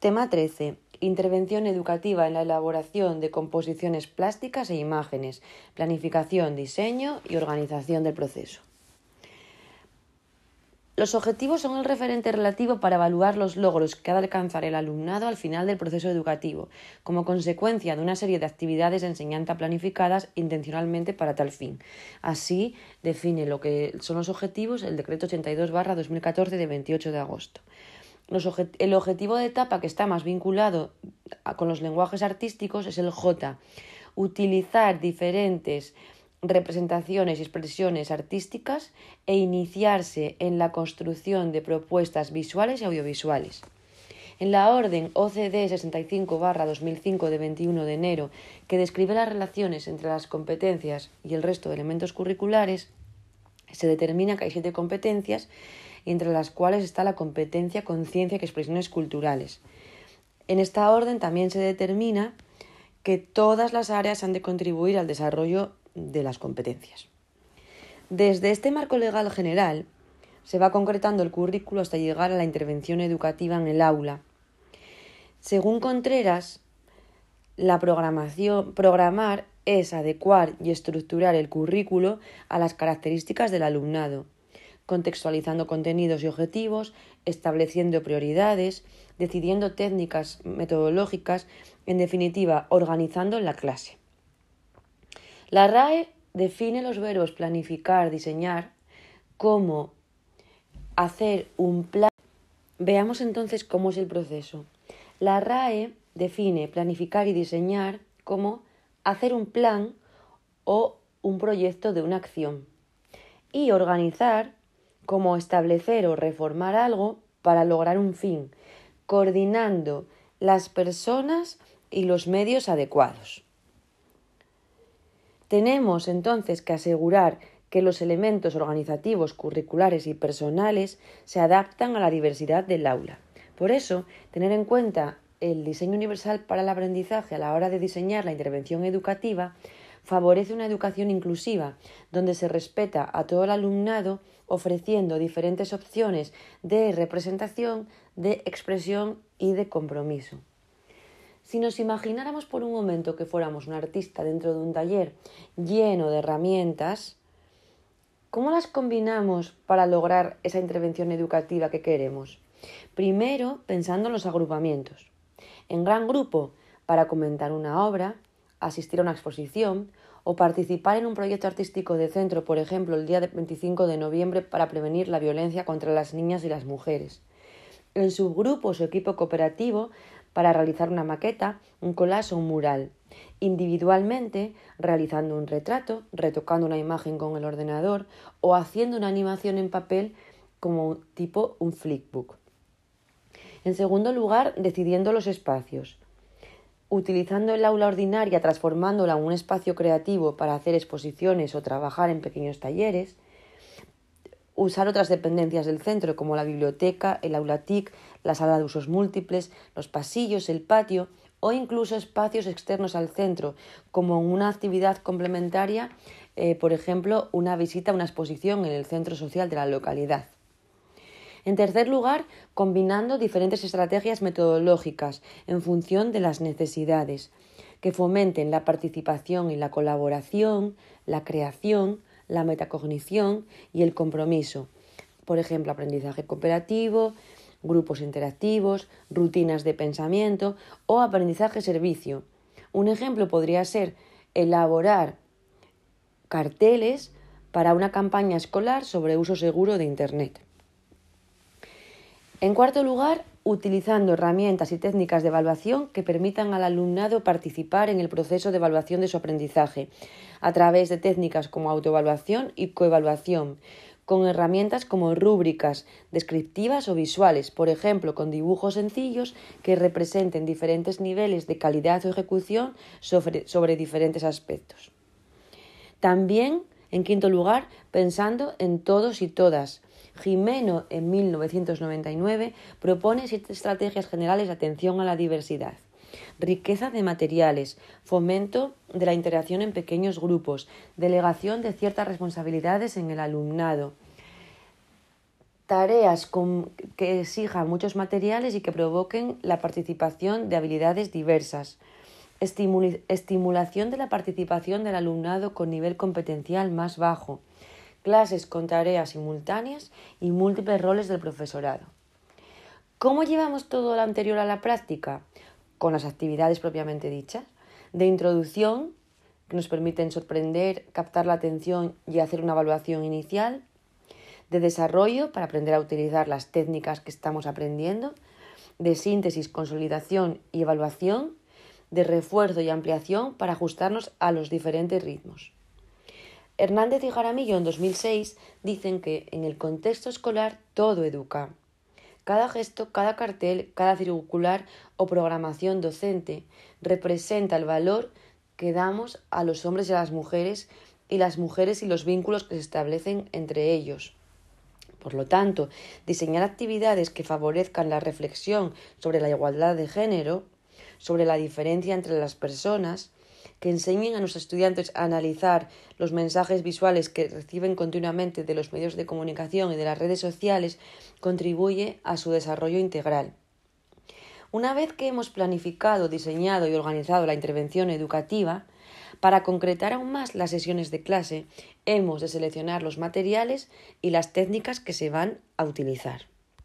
Tema 13. Intervención educativa en la elaboración de composiciones plásticas e imágenes, planificación, diseño y organización del proceso. Los objetivos son el referente relativo para evaluar los logros que ha de alcanzar el alumnado al final del proceso educativo, como consecuencia de una serie de actividades de enseñanza planificadas intencionalmente para tal fin. Así define lo que son los objetivos el decreto 82-2014 de 28 de agosto. El objetivo de etapa que está más vinculado con los lenguajes artísticos es el J. Utilizar diferentes representaciones y expresiones artísticas e iniciarse en la construcción de propuestas visuales y audiovisuales. En la orden OCDE 65-2005 de 21 de enero, que describe las relaciones entre las competencias y el resto de elementos curriculares, se determina que hay siete competencias, entre las cuales está la competencia conciencia y expresiones culturales. En esta orden también se determina que todas las áreas han de contribuir al desarrollo de las competencias. Desde este marco legal general se va concretando el currículo hasta llegar a la intervención educativa en el aula. Según Contreras, la programación, programar es adecuar y estructurar el currículo a las características del alumnado, contextualizando contenidos y objetivos, estableciendo prioridades, decidiendo técnicas metodológicas, en definitiva, organizando la clase. La RAE define los verbos planificar, diseñar como hacer un plan. Veamos entonces cómo es el proceso. La RAE define planificar y diseñar como hacer un plan o un proyecto de una acción. Y organizar como establecer o reformar algo para lograr un fin, coordinando las personas y los medios adecuados. Tenemos entonces que asegurar que los elementos organizativos, curriculares y personales se adaptan a la diversidad del aula. Por eso, tener en cuenta el diseño universal para el aprendizaje a la hora de diseñar la intervención educativa favorece una educación inclusiva, donde se respeta a todo el alumnado ofreciendo diferentes opciones de representación, de expresión y de compromiso. Si nos imagináramos por un momento que fuéramos un artista dentro de un taller lleno de herramientas, ¿cómo las combinamos para lograr esa intervención educativa que queremos? Primero, pensando en los agrupamientos. En gran grupo, para comentar una obra, asistir a una exposición o participar en un proyecto artístico de centro, por ejemplo, el día 25 de noviembre para prevenir la violencia contra las niñas y las mujeres. En subgrupos o equipo cooperativo para realizar una maqueta, un collage o un mural. Individualmente, realizando un retrato, retocando una imagen con el ordenador o haciendo una animación en papel como tipo un flickbook. En segundo lugar, decidiendo los espacios. Utilizando el aula ordinaria, transformándola en un espacio creativo para hacer exposiciones o trabajar en pequeños talleres usar otras dependencias del centro como la biblioteca, el aula TIC, la sala de usos múltiples, los pasillos, el patio o incluso espacios externos al centro, como una actividad complementaria, eh, por ejemplo, una visita a una exposición en el centro social de la localidad. En tercer lugar, combinando diferentes estrategias metodológicas en función de las necesidades, que fomenten la participación y la colaboración, la creación, la metacognición y el compromiso. Por ejemplo, aprendizaje cooperativo, grupos interactivos, rutinas de pensamiento o aprendizaje servicio. Un ejemplo podría ser elaborar carteles para una campaña escolar sobre uso seguro de Internet. En cuarto lugar, utilizando herramientas y técnicas de evaluación que permitan al alumnado participar en el proceso de evaluación de su aprendizaje, a través de técnicas como autoevaluación y coevaluación, con herramientas como rúbricas descriptivas o visuales, por ejemplo, con dibujos sencillos que representen diferentes niveles de calidad o ejecución sobre, sobre diferentes aspectos. También, en quinto lugar, pensando en todos y todas, Jimeno, en 1999, propone siete estrategias generales de atención a la diversidad. Riqueza de materiales, fomento de la interacción en pequeños grupos, delegación de ciertas responsabilidades en el alumnado, tareas que exijan muchos materiales y que provoquen la participación de habilidades diversas, estimulación de la participación del alumnado con nivel competencial más bajo, clases con tareas simultáneas y múltiples roles del profesorado. ¿Cómo llevamos todo lo anterior a la práctica? Con las actividades propiamente dichas, de introducción, que nos permiten sorprender, captar la atención y hacer una evaluación inicial, de desarrollo para aprender a utilizar las técnicas que estamos aprendiendo, de síntesis, consolidación y evaluación, de refuerzo y ampliación para ajustarnos a los diferentes ritmos. Hernández y Jaramillo en 2006 dicen que en el contexto escolar todo educa. Cada gesto, cada cartel, cada circular o programación docente representa el valor que damos a los hombres y a las mujeres y las mujeres y los vínculos que se establecen entre ellos. Por lo tanto, diseñar actividades que favorezcan la reflexión sobre la igualdad de género, sobre la diferencia entre las personas, que enseñen a los estudiantes a analizar los mensajes visuales que reciben continuamente de los medios de comunicación y de las redes sociales, contribuye a su desarrollo integral. Una vez que hemos planificado, diseñado y organizado la intervención educativa, para concretar aún más las sesiones de clase, hemos de seleccionar los materiales y las técnicas que se van a utilizar.